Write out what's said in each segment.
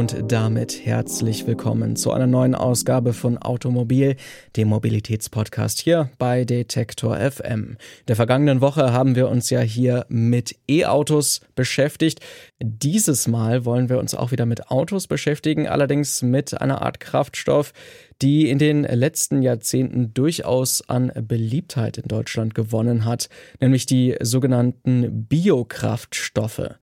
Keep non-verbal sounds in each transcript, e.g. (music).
Und damit herzlich willkommen zu einer neuen Ausgabe von Automobil, dem Mobilitätspodcast hier bei Detektor FM. Der vergangenen Woche haben wir uns ja hier mit E-Autos beschäftigt. Dieses Mal wollen wir uns auch wieder mit Autos beschäftigen, allerdings mit einer Art Kraftstoff, die in den letzten Jahrzehnten durchaus an Beliebtheit in Deutschland gewonnen hat, nämlich die sogenannten Biokraftstoffe.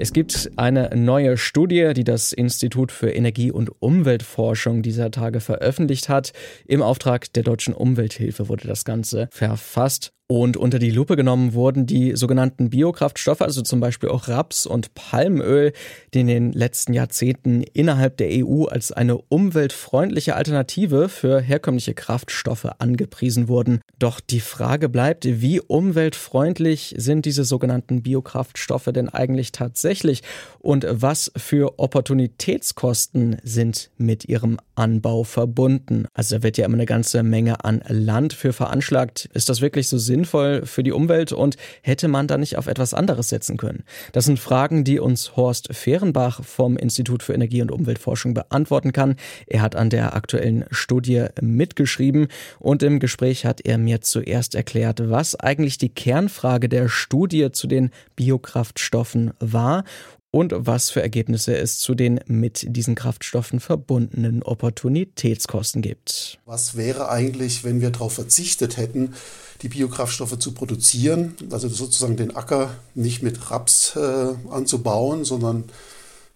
Es gibt eine neue Studie, die das Institut für Energie- und Umweltforschung dieser Tage veröffentlicht hat. Im Auftrag der Deutschen Umwelthilfe wurde das Ganze verfasst. Und unter die Lupe genommen wurden die sogenannten Biokraftstoffe, also zum Beispiel auch Raps und Palmöl, die in den letzten Jahrzehnten innerhalb der EU als eine umweltfreundliche Alternative für herkömmliche Kraftstoffe angepriesen wurden. Doch die Frage bleibt, wie umweltfreundlich sind diese sogenannten Biokraftstoffe denn eigentlich tatsächlich und was für Opportunitätskosten sind mit ihrem Anbau verbunden? Also da wird ja immer eine ganze Menge an Land für veranschlagt. Ist das wirklich so sinnvoll? Sinnvoll für die Umwelt und hätte man da nicht auf etwas anderes setzen können? Das sind Fragen, die uns Horst Fehrenbach vom Institut für Energie- und Umweltforschung beantworten kann. Er hat an der aktuellen Studie mitgeschrieben und im Gespräch hat er mir zuerst erklärt, was eigentlich die Kernfrage der Studie zu den Biokraftstoffen war und was für Ergebnisse es zu den mit diesen Kraftstoffen verbundenen Opportunitätskosten gibt. Was wäre eigentlich, wenn wir darauf verzichtet hätten, die Biokraftstoffe zu produzieren, also sozusagen den Acker nicht mit Raps äh, anzubauen, sondern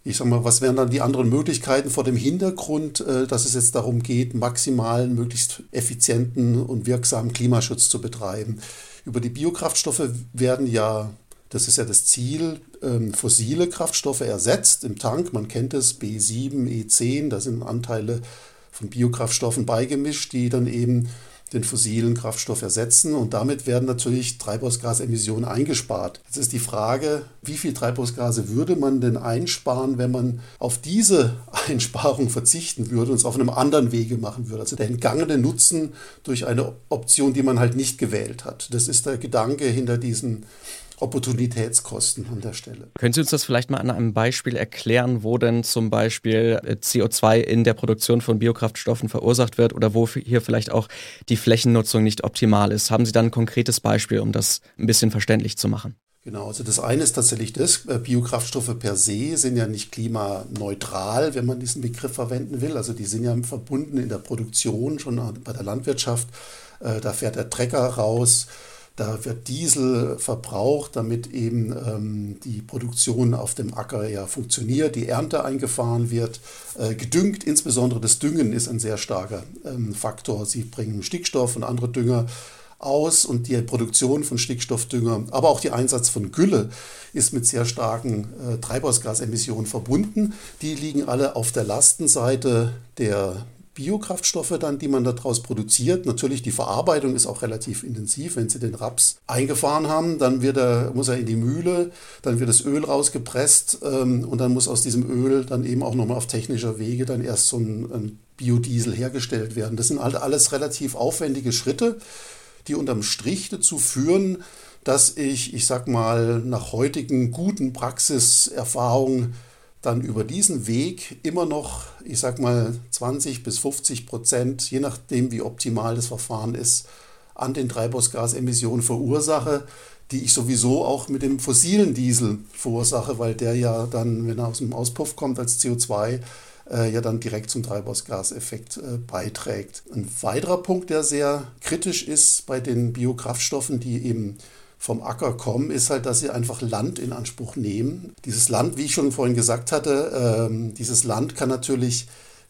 ich sag mal, was wären dann die anderen Möglichkeiten vor dem Hintergrund, äh, dass es jetzt darum geht, maximalen, möglichst effizienten und wirksamen Klimaschutz zu betreiben. Über die Biokraftstoffe werden ja, das ist ja das Ziel, ähm, fossile Kraftstoffe ersetzt im Tank. Man kennt es, B7, E10, da sind Anteile von Biokraftstoffen beigemischt, die dann eben den fossilen Kraftstoff ersetzen und damit werden natürlich Treibhausgasemissionen eingespart. Jetzt ist die Frage, wie viel Treibhausgase würde man denn einsparen, wenn man auf diese (laughs) Einsparung verzichten würde und es auf einem anderen Wege machen würde? Also der entgangene Nutzen durch eine Option, die man halt nicht gewählt hat. Das ist der Gedanke hinter diesen Opportunitätskosten an der Stelle. Können Sie uns das vielleicht mal an einem Beispiel erklären, wo denn zum Beispiel äh, CO2 in der Produktion von Biokraftstoffen verursacht wird oder wo hier vielleicht auch die Flächennutzung nicht optimal ist? Haben Sie dann ein konkretes Beispiel, um das ein bisschen verständlich zu machen? Genau, also das eine ist tatsächlich das, äh, Biokraftstoffe per se sind ja nicht klimaneutral, wenn man diesen Begriff verwenden will. Also die sind ja verbunden in der Produktion, schon bei der Landwirtschaft. Äh, da fährt der Trecker raus, da wird Diesel verbraucht, damit eben ähm, die Produktion auf dem Acker ja funktioniert, die Ernte eingefahren wird. Äh, gedüngt, insbesondere das Düngen ist ein sehr starker ähm, Faktor. Sie bringen Stickstoff und andere Dünger aus und die Produktion von Stickstoffdünger, aber auch der Einsatz von Gülle ist mit sehr starken äh, Treibhausgasemissionen verbunden. Die liegen alle auf der Lastenseite der Biokraftstoffe dann, die man daraus produziert. Natürlich die Verarbeitung ist auch relativ intensiv. Wenn Sie den Raps eingefahren haben, dann wird er, muss er in die Mühle, dann wird das Öl rausgepresst ähm, und dann muss aus diesem Öl dann eben auch nochmal auf technischer Wege dann erst so ein, ein Biodiesel hergestellt werden. Das sind halt alles relativ aufwendige Schritte, die unterm Strich dazu führen, dass ich, ich sag mal, nach heutigen guten Praxiserfahrungen dann über diesen Weg immer noch, ich sag mal, 20 bis 50 Prozent, je nachdem, wie optimal das Verfahren ist, an den Treibhausgasemissionen verursache, die ich sowieso auch mit dem fossilen Diesel verursache, weil der ja dann, wenn er aus dem Auspuff kommt als CO2, äh, ja dann direkt zum Treibhausgaseffekt äh, beiträgt. Ein weiterer Punkt, der sehr kritisch ist bei den Biokraftstoffen, die eben vom Acker kommen, ist halt, dass sie einfach Land in Anspruch nehmen. Dieses Land, wie ich schon vorhin gesagt hatte, ähm, dieses Land kann natürlich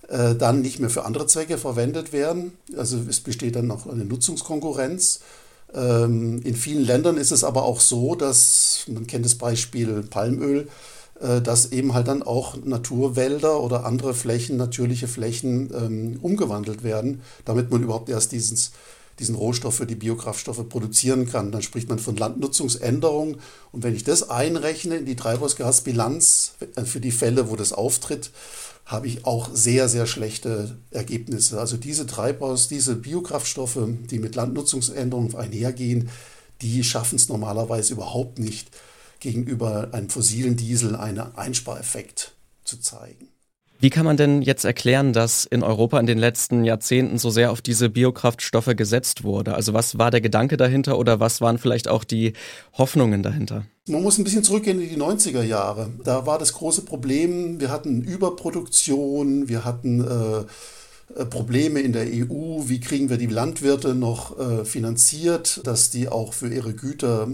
äh, dann nicht mehr für andere Zwecke verwendet werden. Also es besteht dann noch eine Nutzungskonkurrenz. Ähm, in vielen Ländern ist es aber auch so, dass, man kennt das Beispiel Palmöl, äh, dass eben halt dann auch Naturwälder oder andere Flächen, natürliche Flächen ähm, umgewandelt werden, damit man überhaupt erst dieses diesen Rohstoff für die Biokraftstoffe produzieren kann. Dann spricht man von Landnutzungsänderungen. Und wenn ich das einrechne in die Treibhausgasbilanz äh, für die Fälle, wo das auftritt, habe ich auch sehr, sehr schlechte Ergebnisse. Also diese Treibhaus, diese Biokraftstoffe, die mit Landnutzungsänderungen einhergehen, die schaffen es normalerweise überhaupt nicht, gegenüber einem fossilen Diesel einen Einspareffekt zu zeigen. Wie kann man denn jetzt erklären, dass in Europa in den letzten Jahrzehnten so sehr auf diese Biokraftstoffe gesetzt wurde? Also was war der Gedanke dahinter oder was waren vielleicht auch die Hoffnungen dahinter? Man muss ein bisschen zurückgehen in die 90er Jahre. Da war das große Problem, wir hatten Überproduktion, wir hatten äh, Probleme in der EU, wie kriegen wir die Landwirte noch äh, finanziert, dass die auch für ihre Güter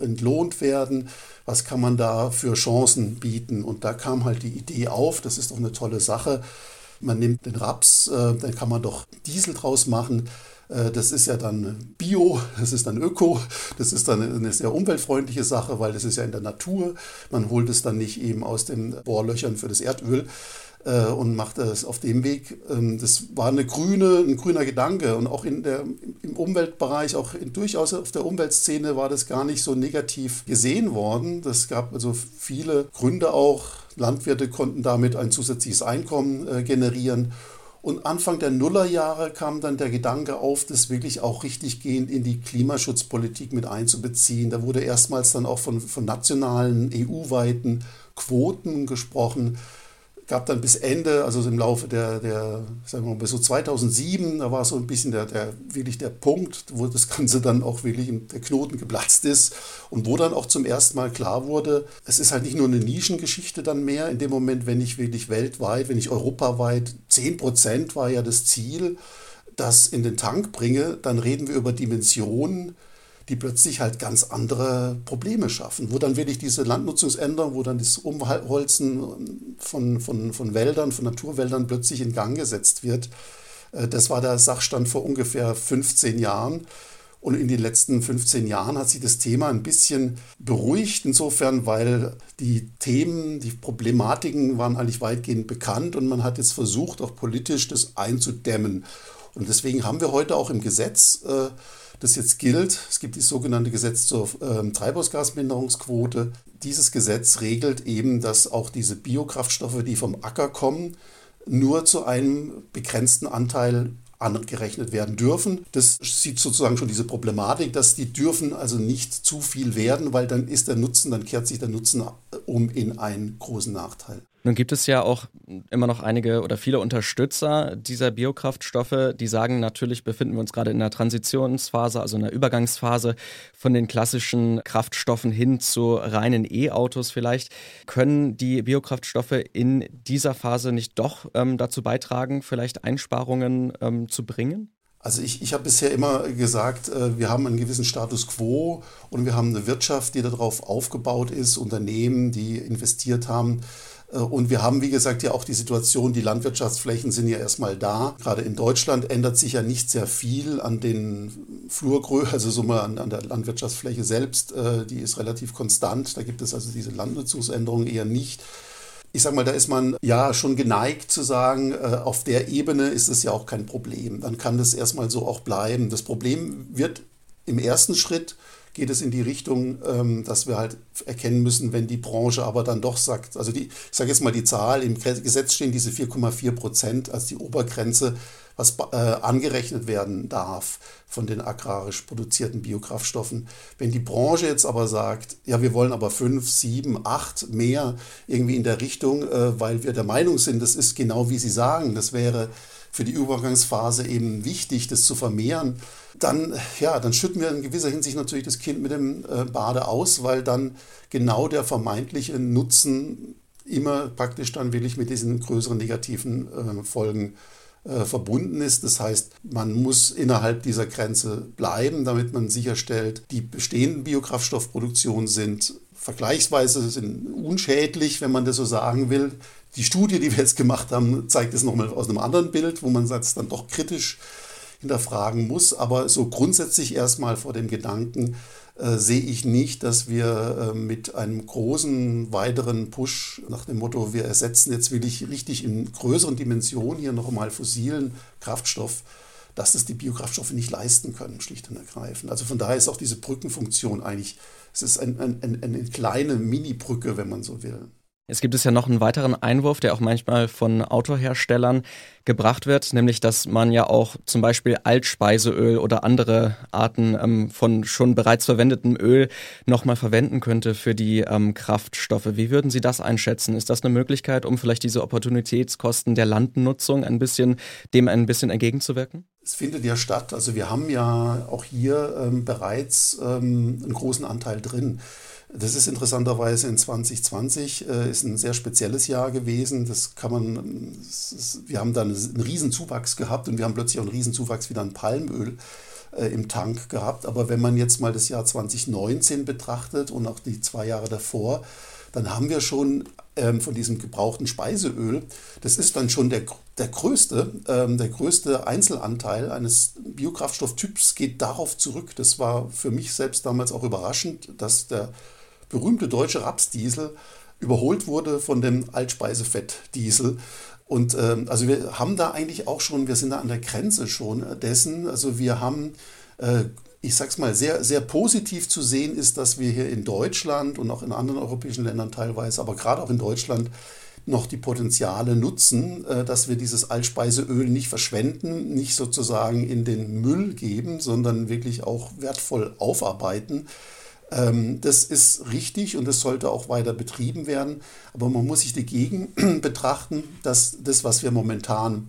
entlohnt werden, was kann man da für Chancen bieten. Und da kam halt die Idee auf, das ist doch eine tolle Sache, man nimmt den Raps, äh, dann kann man doch Diesel draus machen. Das ist ja dann Bio, das ist dann Öko, das ist dann eine sehr umweltfreundliche Sache, weil das ist ja in der Natur. Man holt es dann nicht eben aus den Bohrlöchern für das Erdöl, äh, und machte es auf dem Weg. Ähm, das war eine grüne, ein grüner Gedanke und auch in der, im Umweltbereich, auch in, durchaus auf der Umweltszene war das gar nicht so negativ gesehen worden. Das gab also viele Gründe auch. Landwirte konnten damit ein zusätzliches Einkommen äh, generieren. Und Anfang der Nullerjahre kam dann der Gedanke auf, das wirklich auch richtig gehend in die Klimaschutzpolitik mit einzubeziehen. Da wurde erstmals dann auch von, von nationalen, EU-weiten Quoten gesprochen gab dann bis Ende, also im Laufe der, der sagen wir mal, bis so 2007, da war so ein bisschen der, der, wirklich der Punkt, wo das Ganze dann auch wirklich der Knoten geplatzt ist und wo dann auch zum ersten Mal klar wurde, es ist halt nicht nur eine Nischengeschichte dann mehr, in dem Moment, wenn ich wirklich weltweit, wenn ich europaweit, 10 Prozent war ja das Ziel, das in den Tank bringe, dann reden wir über Dimensionen, die plötzlich halt ganz andere Probleme schaffen, wo dann wirklich diese Landnutzungsänderung, wo dann das Umholzen von, von, von Wäldern, von Naturwäldern plötzlich in Gang gesetzt wird. Äh, das war der Sachstand vor ungefähr 15 Jahren. Und in den letzten 15 Jahren hat sich das Thema ein bisschen beruhigt, insofern, weil die Themen, die Problematiken waren eigentlich weitgehend bekannt und man hat jetzt versucht, auch politisch das einzudämmen. Und deswegen haben wir heute auch im Gesetz äh, das jetzt gilt. Es gibt das sogenannte Gesetz zur ähm, Treibhausgasminderungsquote. Dieses Gesetz regelt eben, dass auch diese Biokraftstoffe, die vom Acker kommen, nur zu einem begrenzten Anteil angerechnet werden dürfen. Das sieht sozusagen schon diese Problematik, dass die dürfen also nicht zu viel werden, weil dann ist der Nutzen, dann kehrt sich der Nutzen um in einen großen Nachteil. Nun gibt es ja auch immer noch einige oder viele Unterstützer dieser Biokraftstoffe, die sagen, natürlich befinden wir uns gerade in einer Transitionsphase, also in einer Übergangsphase von den klassischen Kraftstoffen hin zu reinen E-Autos vielleicht. Können die Biokraftstoffe in dieser Phase nicht doch ähm, dazu beitragen, vielleicht Einsparungen ähm, zu bringen? Also ich, ich habe bisher immer gesagt, äh, wir haben einen gewissen Status quo und wir haben eine Wirtschaft, die darauf aufgebaut ist, Unternehmen, die investiert haben. Äh, und wir haben, wie gesagt, ja auch die Situation, die Landwirtschaftsflächen sind ja erstmal da. Gerade in Deutschland ändert sich ja nicht sehr viel an den Flurgrößen, also so mal an, an, der Landwirtschaftsfläche selbst. Äh, die ist relativ konstant. Da gibt es also diese Landnutzungsänderungen eher nicht. Ich sage mal, da ist man ja schon geneigt zu sagen, äh, auf der Ebene ist es ja auch kein Problem. Dann kann das erstmal so auch bleiben. Das Problem wird im ersten Schritt geht es in die Richtung, ähm, dass wir halt erkennen müssen, wenn die Branche aber dann doch sagt, also die, ich sage jetzt mal die Zahl, im Gesetz stehen diese 4,4 Prozent als die Obergrenze, was äh, angerechnet werden darf von den agrarisch produzierten Biokraftstoffen. Wenn die Branche jetzt aber sagt, ja, wir wollen aber fünf, sieben, acht mehr irgendwie in der Richtung, äh, weil wir der Meinung sind, das ist genau wie Sie sagen, das wäre für die Übergangsphase eben wichtig, das zu vermehren, dann, ja, dann schütten wir in gewisser Hinsicht natürlich das Kind mit dem äh, Bade aus, weil dann genau der vermeintliche Nutzen immer praktisch dann wirklich mit diesen größeren negativen äh, Folgen äh, verbunden ist. Das heißt, man muss innerhalb dieser Grenze bleiben, damit man sicherstellt, die bestehenden Biokraftstoffproduktionen sind vergleichsweise sind unschädlich, wenn man das so sagen will. Die Studie, die wir jetzt gemacht haben, zeigt es nochmal aus einem anderen Bild, wo man es dann doch kritisch hinterfragen muss. Aber so grundsätzlich erstmal vor dem Gedanken äh, sehe ich nicht, dass wir äh, mit einem großen weiteren Push nach dem Motto, wir ersetzen jetzt wirklich richtig in größeren Dimensionen hier nochmal fossilen Kraftstoff, dass es die Biokraftstoffe nicht leisten können, schlicht und ergreifend. Also von daher ist auch diese Brückenfunktion eigentlich, es ist ein, ein, ein, eine kleine Mini-Brücke, wenn man so will. Es gibt es ja noch einen weiteren Einwurf, der auch manchmal von Autoherstellern gebracht wird, nämlich dass man ja auch zum Beispiel Altspeiseöl oder andere Arten ähm, von schon bereits verwendetem Öl nochmal verwenden könnte für die ähm, Kraftstoffe. Wie würden Sie das einschätzen? Ist das eine Möglichkeit, um vielleicht diese Opportunitätskosten der Landnutzung ein bisschen dem ein bisschen entgegenzuwirken? Es findet ja statt. Also wir haben ja auch hier ähm, bereits ähm, einen großen Anteil drin. Das ist interessanterweise in 2020 äh, ist ein sehr spezielles Jahr gewesen. Das kann man, das ist, wir haben dann einen Riesenzuwachs gehabt und wir haben plötzlich auch einen Riesenzuwachs wieder an Palmöl äh, im Tank gehabt. Aber wenn man jetzt mal das Jahr 2019 betrachtet und auch die zwei Jahre davor, dann haben wir schon ähm, von diesem gebrauchten Speiseöl, das ist dann schon der, der größte, ähm, der größte Einzelanteil eines Biokraftstofftyps geht darauf zurück. Das war für mich selbst damals auch überraschend, dass der berühmte deutsche Rapsdiesel überholt wurde von dem Altspeisefettdiesel. Und ähm, also wir haben da eigentlich auch schon, wir sind da an der Grenze schon dessen. Also wir haben, äh, ich sag's mal, sehr, sehr positiv zu sehen ist, dass wir hier in Deutschland und auch in anderen europäischen Ländern teilweise, aber gerade auch in Deutschland, noch die Potenziale nutzen, äh, dass wir dieses Altspeiseöl nicht verschwenden, nicht sozusagen in den Müll geben, sondern wirklich auch wertvoll aufarbeiten. Ähm, das ist richtig und das sollte auch weiter betrieben werden. Aber man muss sich dagegen (clears throat) betrachten, dass das, was wir momentan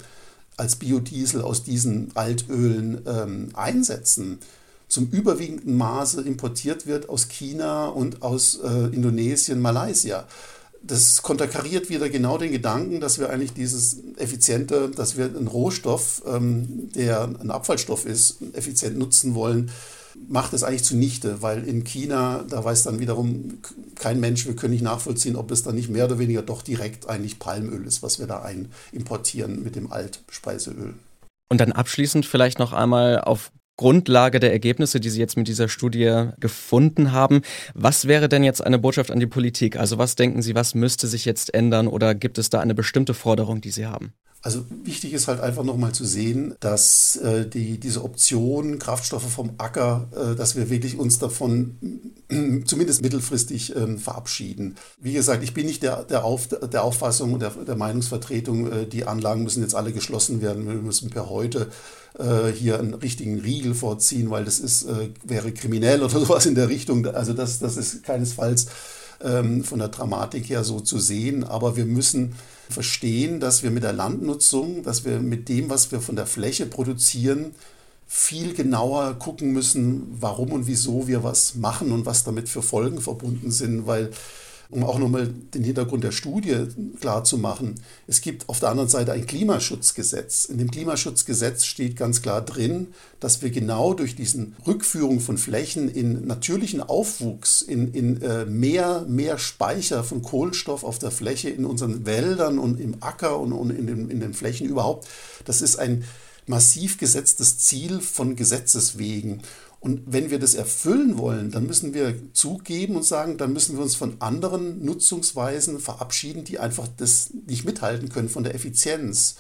als Biodiesel aus diesen Altölen ähm, einsetzen, zum überwiegenden Maße importiert wird aus China und aus äh, Indonesien, Malaysia. Das konterkariert wieder genau den Gedanken, dass wir eigentlich dieses effiziente, dass wir einen Rohstoff, ähm, der ein Abfallstoff ist, effizient nutzen wollen macht es eigentlich zunichte, weil in China, da weiß dann wiederum kein Mensch, wir können nicht nachvollziehen, ob es dann nicht mehr oder weniger doch direkt eigentlich Palmöl ist, was wir da ein importieren mit dem Altspeiseöl. Und dann abschließend vielleicht noch einmal auf Grundlage der Ergebnisse, die Sie jetzt mit dieser Studie gefunden haben. Was wäre denn jetzt eine Botschaft an die Politik? Also was denken Sie, was müsste sich jetzt ändern oder gibt es da eine bestimmte Forderung, die Sie haben? Also wichtig ist halt einfach nochmal zu sehen, dass äh, die, diese Option Kraftstoffe vom Acker, äh, dass wir wirklich uns davon äh, (clears throat) zumindest mittelfristig äh, verabschieden. Wie gesagt, ich bin nicht der, der, Auf, der Auffassung und der, der Meinungsvertretung, äh, die Anlagen müssen jetzt alle geschlossen werden. Wir müssen per heute äh, hier einen richtigen Riegel vorziehen, weil das ist, wäre kriminell (laughs) oder sowas in der Richtung. Also das, das ist keinesfalls ähm, von der Dramatik her so zu sehen. Aber wir müssen verstehen, dass wir mit der Landnutzung, dass wir mit dem, was wir von der Fläche produzieren, viel genauer gucken müssen, warum und wieso wir was machen und was damit für Folgen verbunden sind, weil um auch nochmal den Hintergrund der Studie klar zu machen. Es gibt auf der anderen Seite ein Klimaschutzgesetz. In dem Klimaschutzgesetz steht ganz klar drin, dass wir genau durch diesen Rückführung von Flächen in natürlichen Aufwuchs, in, in äh, mehr, mehr Speicher von Kohlenstoff auf der Fläche, in unseren Wäldern und im Acker und, und in, den, in den Flächen überhaupt, das ist ein massiv gesetztes Ziel von Gesetzes wegen. Und wenn wir das erfüllen wollen, dann müssen wir zugeben und sagen, dann müssen wir uns von anderen Nutzungsweisen verabschieden, die einfach das nicht mithalten können von der Effizienz.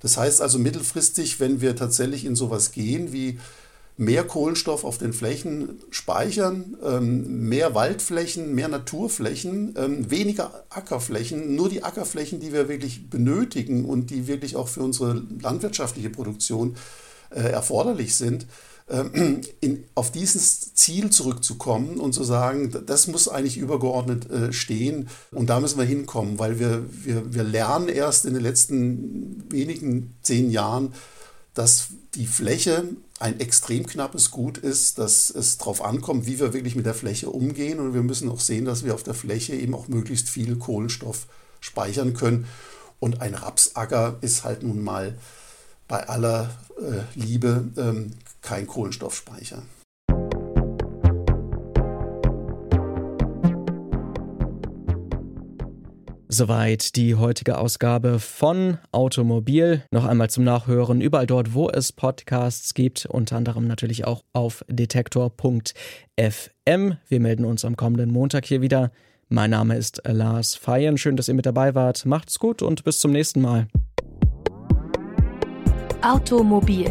Das heißt also mittelfristig, wenn wir tatsächlich in sowas gehen wie mehr Kohlenstoff auf den Flächen speichern, ähm, mehr Waldflächen, mehr Naturflächen, ähm, weniger Ackerflächen, nur die Ackerflächen, die wir wirklich benötigen und die wirklich auch für unsere landwirtschaftliche Produktion äh, erforderlich sind, in, auf dieses Ziel zurückzukommen und zu sagen, das muss eigentlich übergeordnet äh, stehen und da müssen wir hinkommen, weil wir, wir, wir lernen erst in den letzten wenigen zehn Jahren, dass die Fläche ein extrem knappes Gut ist, dass es darauf ankommt, wie wir wirklich mit der Fläche umgehen und wir müssen auch sehen, dass wir auf der Fläche eben auch möglichst viel Kohlenstoff speichern können und ein Rapsacker ist halt nun mal bei aller äh, Liebe ähm, kein Kohlenstoffspeicher. Soweit die heutige Ausgabe von Automobil. Noch einmal zum Nachhören überall dort, wo es Podcasts gibt, unter anderem natürlich auch auf detektor.fm. Wir melden uns am kommenden Montag hier wieder. Mein Name ist Lars Feyen. Schön, dass ihr mit dabei wart. Macht's gut und bis zum nächsten Mal. Automobil